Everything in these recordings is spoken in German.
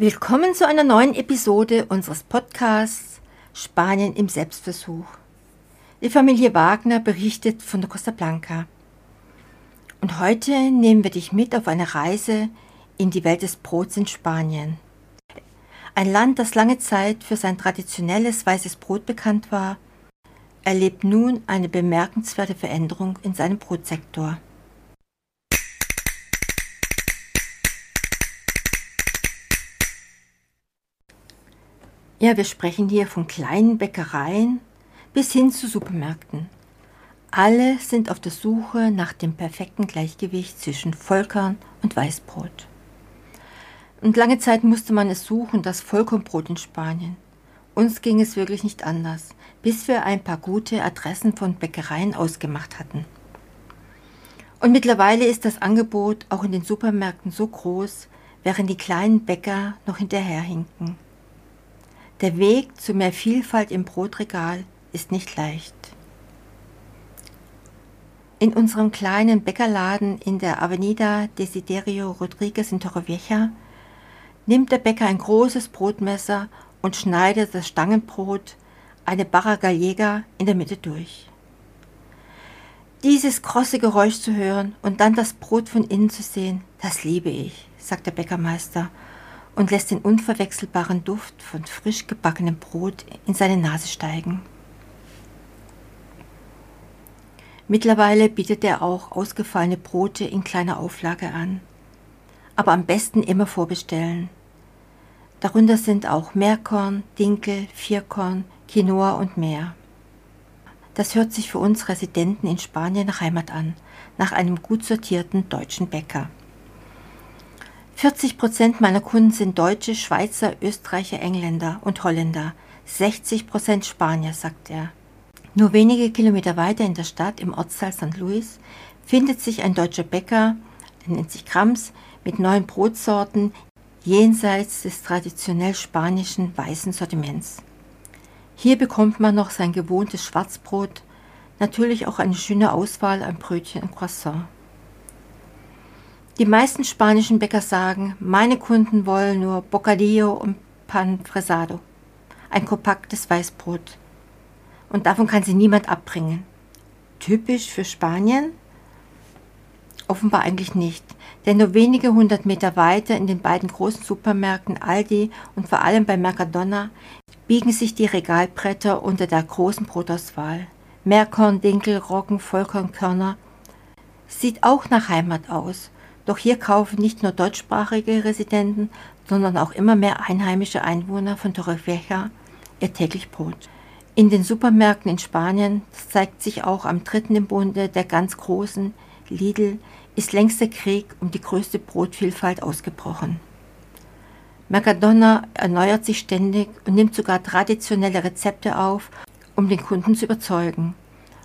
Willkommen zu einer neuen Episode unseres Podcasts Spanien im Selbstversuch. Die Familie Wagner berichtet von der Costa Blanca. Und heute nehmen wir dich mit auf eine Reise in die Welt des Brots in Spanien. Ein Land, das lange Zeit für sein traditionelles weißes Brot bekannt war, erlebt nun eine bemerkenswerte Veränderung in seinem Brotsektor. Ja, wir sprechen hier von kleinen Bäckereien bis hin zu Supermärkten. Alle sind auf der Suche nach dem perfekten Gleichgewicht zwischen Vollkorn und Weißbrot. Und lange Zeit musste man es suchen, das Vollkornbrot in Spanien. Uns ging es wirklich nicht anders, bis wir ein paar gute Adressen von Bäckereien ausgemacht hatten. Und mittlerweile ist das Angebot auch in den Supermärkten so groß, während die kleinen Bäcker noch hinterherhinken. Der Weg zu mehr Vielfalt im Brotregal ist nicht leicht. In unserem kleinen Bäckerladen in der Avenida Desiderio Rodriguez in Torrevieja nimmt der Bäcker ein großes Brotmesser und schneidet das Stangenbrot, eine Barra Gallega, in der Mitte durch. Dieses krosse Geräusch zu hören und dann das Brot von innen zu sehen, das liebe ich, sagt der Bäckermeister und lässt den unverwechselbaren Duft von frisch gebackenem Brot in seine Nase steigen. Mittlerweile bietet er auch ausgefallene Brote in kleiner Auflage an. Aber am besten immer vorbestellen. Darunter sind auch Meerkorn, Dinkel, Vierkorn, Quinoa und mehr. Das hört sich für uns Residenten in Spanien nach Heimat an, nach einem gut sortierten deutschen Bäcker. 40 Prozent meiner Kunden sind Deutsche, Schweizer, Österreicher, Engländer und Holländer. 60 Prozent Spanier, sagt er. Nur wenige Kilometer weiter in der Stadt, im Ortsteil St. Louis, findet sich ein deutscher Bäcker, der nennt sich Krams, mit neuen Brotsorten jenseits des traditionell spanischen weißen Sortiments. Hier bekommt man noch sein gewohntes Schwarzbrot, natürlich auch eine schöne Auswahl an Brötchen und Croissant. Die meisten spanischen Bäcker sagen, meine Kunden wollen nur Bocadillo und Pan Fresado, ein kompaktes Weißbrot. Und davon kann sie niemand abbringen. Typisch für Spanien? Offenbar eigentlich nicht, denn nur wenige hundert Meter weiter in den beiden großen Supermärkten Aldi und vor allem bei Mercadona biegen sich die Regalbretter unter der großen Brotauswahl. Meerkorn, Dinkel, Roggen, Vollkornkörner. Sieht auch nach Heimat aus doch hier kaufen nicht nur deutschsprachige Residenten, sondern auch immer mehr einheimische Einwohner von Torrevieja ihr täglich Brot. In den Supermärkten in Spanien, das zeigt sich auch am dritten im Bunde der ganz großen, Lidl, ist längst der Krieg um die größte Brotvielfalt ausgebrochen. Mercadona erneuert sich ständig und nimmt sogar traditionelle Rezepte auf, um den Kunden zu überzeugen.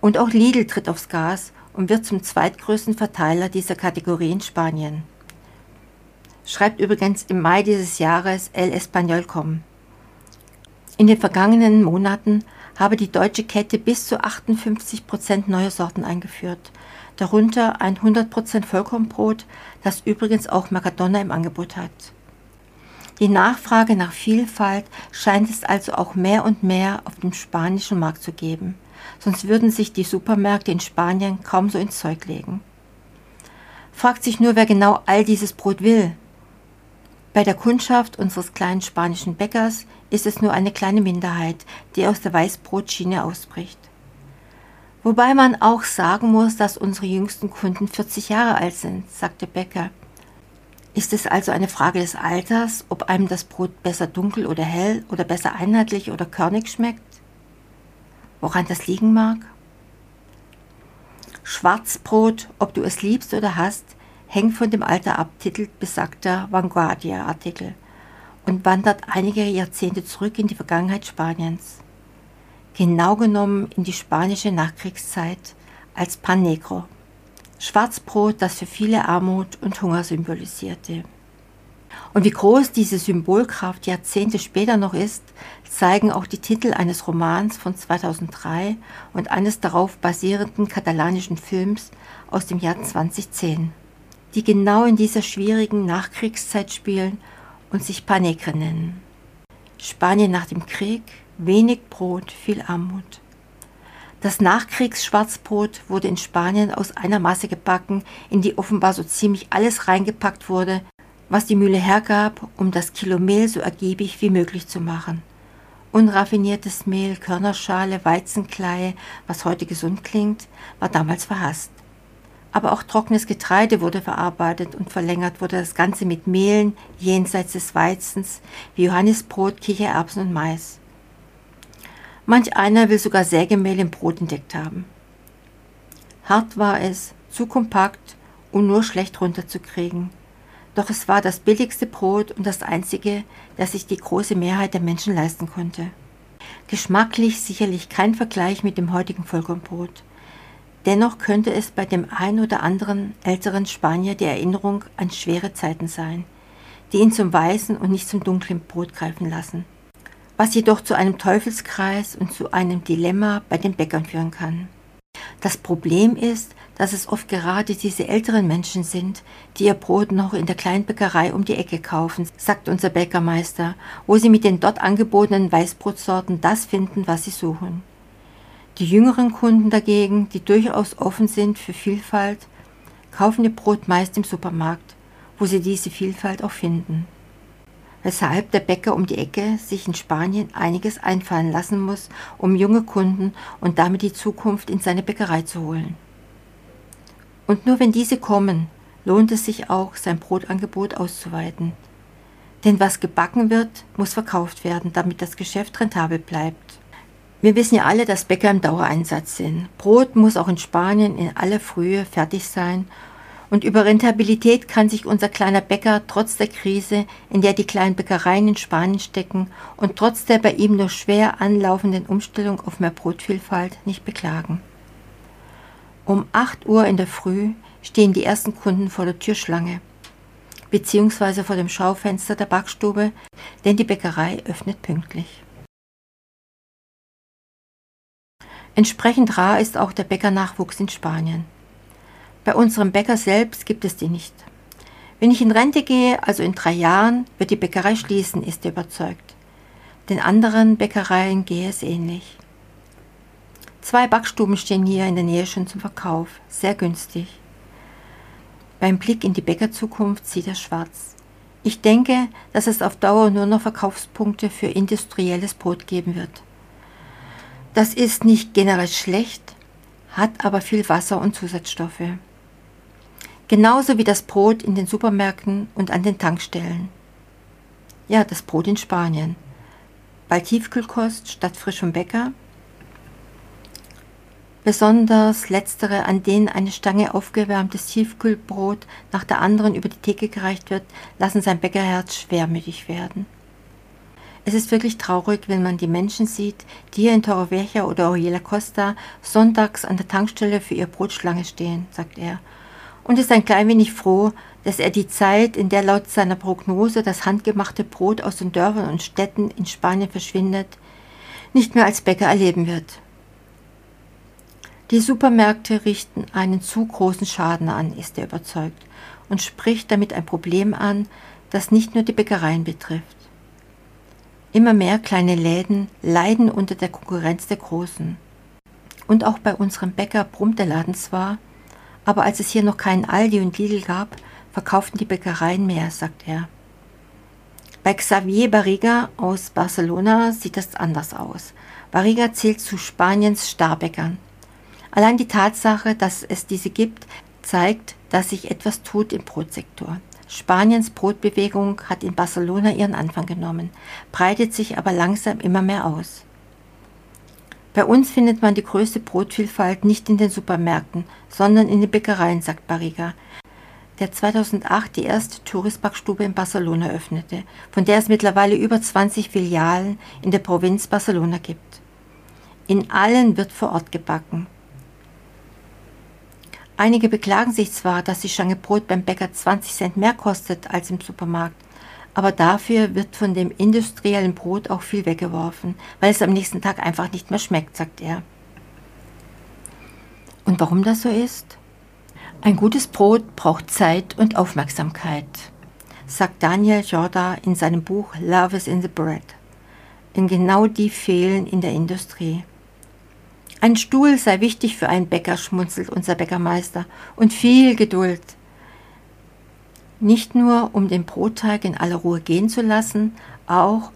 Und auch Lidl tritt aufs Gas und wird zum zweitgrößten Verteiler dieser Kategorie in Spanien. Schreibt übrigens im Mai dieses Jahres El Español.com. In den vergangenen Monaten habe die deutsche Kette bis zu 58 Prozent neue Sorten eingeführt, darunter ein 100 Prozent Vollkornbrot, das übrigens auch Mercadona im Angebot hat. Die Nachfrage nach Vielfalt scheint es also auch mehr und mehr auf dem spanischen Markt zu geben sonst würden sich die Supermärkte in Spanien kaum so ins Zeug legen. Fragt sich nur, wer genau all dieses Brot will. Bei der Kundschaft unseres kleinen spanischen Bäckers ist es nur eine kleine Minderheit, die aus der Weißbrotschiene ausbricht. Wobei man auch sagen muss, dass unsere jüngsten Kunden 40 Jahre alt sind, sagt der Bäcker. Ist es also eine Frage des Alters, ob einem das Brot besser dunkel oder hell oder besser einheitlich oder körnig schmeckt? Woran das liegen mag? Schwarzbrot, ob du es liebst oder hast, hängt von dem Alter ab, titelt besagter Vanguardia-Artikel und wandert einige Jahrzehnte zurück in die Vergangenheit Spaniens. Genau genommen in die spanische Nachkriegszeit als Pan Negro. Schwarzbrot, das für viele Armut und Hunger symbolisierte. Und wie groß diese Symbolkraft Jahrzehnte später noch ist, zeigen auch die Titel eines Romans von 2003 und eines darauf basierenden katalanischen Films aus dem Jahr 2010, die genau in dieser schwierigen Nachkriegszeit spielen und sich Panegre nennen. Spanien nach dem Krieg, wenig Brot, viel Armut. Das Nachkriegsschwarzbrot wurde in Spanien aus einer Masse gebacken, in die offenbar so ziemlich alles reingepackt wurde, was die Mühle hergab, um das Kilo Mehl so ergiebig wie möglich zu machen. Unraffiniertes Mehl, Körnerschale, Weizenkleie, was heute gesund klingt, war damals verhasst. Aber auch trockenes Getreide wurde verarbeitet und verlängert wurde das Ganze mit Mehlen jenseits des Weizens, wie Johannisbrot, Kichererbsen und Mais. Manch einer will sogar Sägemehl im Brot entdeckt haben. Hart war es, zu kompakt und nur schlecht runterzukriegen. Doch es war das billigste Brot und das einzige, das sich die große Mehrheit der Menschen leisten konnte. Geschmacklich sicherlich kein Vergleich mit dem heutigen Vollkornbrot. Dennoch könnte es bei dem ein oder anderen älteren Spanier die Erinnerung an schwere Zeiten sein, die ihn zum weißen und nicht zum dunklen Brot greifen lassen, was jedoch zu einem Teufelskreis und zu einem Dilemma bei den Bäckern führen kann. Das Problem ist, dass es oft gerade diese älteren Menschen sind, die ihr Brot noch in der kleinen Bäckerei um die Ecke kaufen, sagt unser Bäckermeister, wo sie mit den dort angebotenen Weißbrotsorten das finden, was sie suchen. Die jüngeren Kunden dagegen, die durchaus offen sind für Vielfalt, kaufen ihr Brot meist im Supermarkt, wo sie diese Vielfalt auch finden. Weshalb der Bäcker um die Ecke sich in Spanien einiges einfallen lassen muss, um junge Kunden und damit die Zukunft in seine Bäckerei zu holen. Und nur wenn diese kommen, lohnt es sich auch, sein Brotangebot auszuweiten. Denn was gebacken wird, muss verkauft werden, damit das Geschäft rentabel bleibt. Wir wissen ja alle, dass Bäcker im Dauereinsatz sind. Brot muss auch in Spanien in aller Frühe fertig sein. Und über Rentabilität kann sich unser kleiner Bäcker trotz der Krise, in der die kleinen Bäckereien in Spanien stecken und trotz der bei ihm nur schwer anlaufenden Umstellung auf mehr Brotvielfalt nicht beklagen. Um 8 Uhr in der Früh stehen die ersten Kunden vor der Türschlange beziehungsweise vor dem Schaufenster der Backstube, denn die Bäckerei öffnet pünktlich. Entsprechend rar ist auch der Bäckernachwuchs in Spanien. Bei unserem Bäcker selbst gibt es die nicht. Wenn ich in Rente gehe, also in drei Jahren, wird die Bäckerei schließen, ist er überzeugt. Den anderen Bäckereien gehe es ähnlich. Zwei Backstuben stehen hier in der Nähe schon zum Verkauf, sehr günstig. Beim Blick in die Bäckerzukunft sieht er schwarz. Ich denke, dass es auf Dauer nur noch Verkaufspunkte für industrielles Brot geben wird. Das ist nicht generell schlecht, hat aber viel Wasser und Zusatzstoffe. Genauso wie das Brot in den Supermärkten und an den Tankstellen. Ja, das Brot in Spanien. Bei Tiefkühlkost statt frischem Bäcker. Besonders letztere, an denen eine Stange aufgewärmtes Tiefkühlbrot nach der anderen über die Theke gereicht wird, lassen sein Bäckerherz schwermütig werden. Es ist wirklich traurig, wenn man die Menschen sieht, die hier in Torrevieja oder Oriela Costa sonntags an der Tankstelle für ihr Brotschlange stehen, sagt er. Und ist ein klein wenig froh, dass er die Zeit, in der laut seiner Prognose das handgemachte Brot aus den Dörfern und Städten in Spanien verschwindet, nicht mehr als Bäcker erleben wird. Die Supermärkte richten einen zu großen Schaden an, ist er überzeugt, und spricht damit ein Problem an, das nicht nur die Bäckereien betrifft. Immer mehr kleine Läden leiden unter der Konkurrenz der Großen. Und auch bei unserem Bäcker brummt der Laden zwar, aber als es hier noch keinen Aldi und Lidl gab, verkauften die Bäckereien mehr, sagt er. Bei Xavier Barriga aus Barcelona sieht das anders aus. Barriga zählt zu Spaniens Starbäckern. Allein die Tatsache, dass es diese gibt, zeigt, dass sich etwas tut im Brotsektor. Spaniens Brotbewegung hat in Barcelona ihren Anfang genommen, breitet sich aber langsam immer mehr aus. Bei uns findet man die größte Brotvielfalt nicht in den Supermärkten, sondern in den Bäckereien, sagt Barriga, der 2008 die erste Touristbackstube in Barcelona öffnete, von der es mittlerweile über 20 Filialen in der Provinz Barcelona gibt. In allen wird vor Ort gebacken. Einige beklagen sich zwar, dass die Stange Brot beim Bäcker 20 Cent mehr kostet als im Supermarkt, aber dafür wird von dem industriellen Brot auch viel weggeworfen, weil es am nächsten Tag einfach nicht mehr schmeckt, sagt er. Und warum das so ist? Ein gutes Brot braucht Zeit und Aufmerksamkeit. sagt Daniel Jorda in seinem Buch Love is in the Bread. Denn genau die fehlen in der Industrie. Ein Stuhl sei wichtig für einen Bäcker, schmunzelt unser Bäckermeister, und viel Geduld. Nicht nur, um den Brotteig in aller Ruhe gehen zu lassen, auch,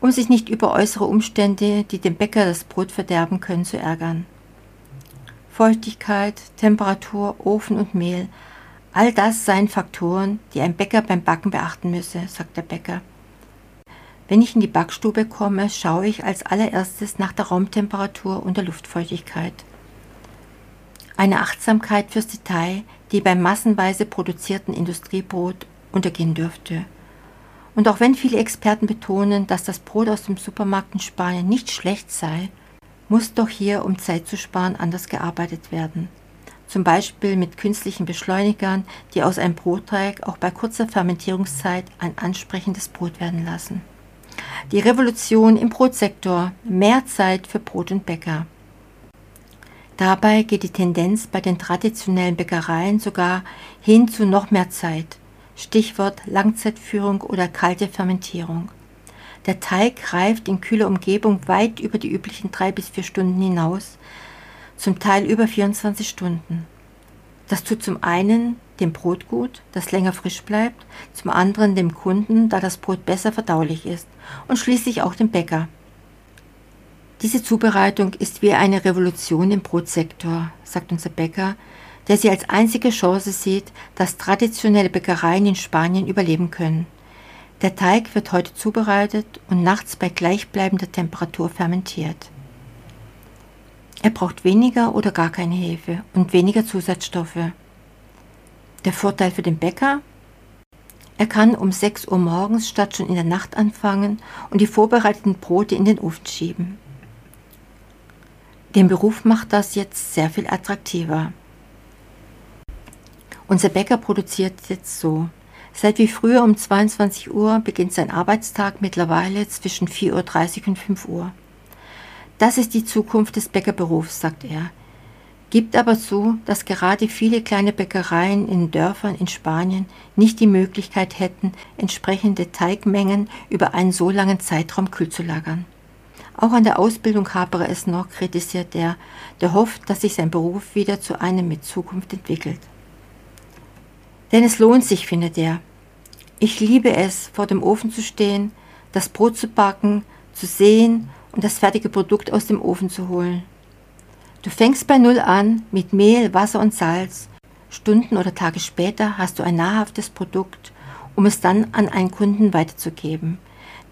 um sich nicht über äußere Umstände, die dem Bäcker das Brot verderben können, zu ärgern. Feuchtigkeit, Temperatur, Ofen und Mehl, all das seien Faktoren, die ein Bäcker beim Backen beachten müsse, sagt der Bäcker. Wenn ich in die Backstube komme, schaue ich als allererstes nach der Raumtemperatur und der Luftfeuchtigkeit. Eine Achtsamkeit fürs Detail, die beim massenweise produzierten Industriebrot untergehen dürfte. Und auch wenn viele Experten betonen, dass das Brot aus dem Supermarkt in Spanien nicht schlecht sei, muss doch hier, um Zeit zu sparen, anders gearbeitet werden. Zum Beispiel mit künstlichen Beschleunigern, die aus einem Brotteig auch bei kurzer Fermentierungszeit ein ansprechendes Brot werden lassen. Die Revolution im Brotsektor, mehr Zeit für Brot und Bäcker. Dabei geht die Tendenz bei den traditionellen Bäckereien sogar hin zu noch mehr Zeit. Stichwort Langzeitführung oder kalte Fermentierung. Der Teig reift in kühler Umgebung weit über die üblichen drei bis vier Stunden hinaus, zum Teil über 24 Stunden. Das tut zum einen dem Brot gut, das länger frisch bleibt, zum anderen dem Kunden, da das Brot besser verdaulich ist und schließlich auch dem Bäcker. Diese Zubereitung ist wie eine Revolution im Brotsektor, sagt unser Bäcker, der sie als einzige Chance sieht, dass traditionelle Bäckereien in Spanien überleben können. Der Teig wird heute zubereitet und nachts bei gleichbleibender Temperatur fermentiert. Er braucht weniger oder gar keine Hefe und weniger Zusatzstoffe. Der Vorteil für den Bäcker? Er kann um 6 Uhr morgens statt schon in der Nacht anfangen und die vorbereiteten Brote in den Ofen schieben. Den Beruf macht das jetzt sehr viel attraktiver. Unser Bäcker produziert jetzt so. Seit wie früher um 22 Uhr beginnt sein Arbeitstag mittlerweile zwischen 4.30 Uhr und 5 Uhr. Das ist die Zukunft des Bäckerberufs, sagt er. Gibt aber zu, dass gerade viele kleine Bäckereien in Dörfern in Spanien nicht die Möglichkeit hätten, entsprechende Teigmengen über einen so langen Zeitraum kühl zu lagern. Auch an der Ausbildung hapere es noch, kritisiert er, der hofft, dass sich sein Beruf wieder zu einem mit Zukunft entwickelt. Denn es lohnt sich, findet er. Ich liebe es, vor dem Ofen zu stehen, das Brot zu backen, zu sehen und das fertige Produkt aus dem Ofen zu holen. Du fängst bei Null an mit Mehl, Wasser und Salz. Stunden oder Tage später hast du ein nahrhaftes Produkt, um es dann an einen Kunden weiterzugeben,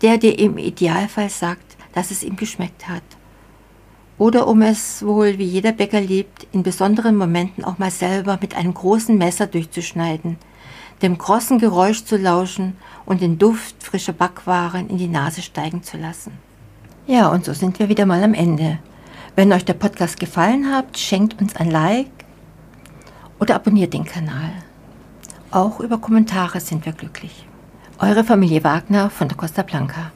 der dir im Idealfall sagt, dass es ihm geschmeckt hat. Oder um es wohl, wie jeder Bäcker liebt, in besonderen Momenten auch mal selber mit einem großen Messer durchzuschneiden, dem krossen Geräusch zu lauschen und den Duft frischer Backwaren in die Nase steigen zu lassen. Ja, und so sind wir wieder mal am Ende. Wenn euch der Podcast gefallen hat, schenkt uns ein Like oder abonniert den Kanal. Auch über Kommentare sind wir glücklich. Eure Familie Wagner von der Costa Blanca.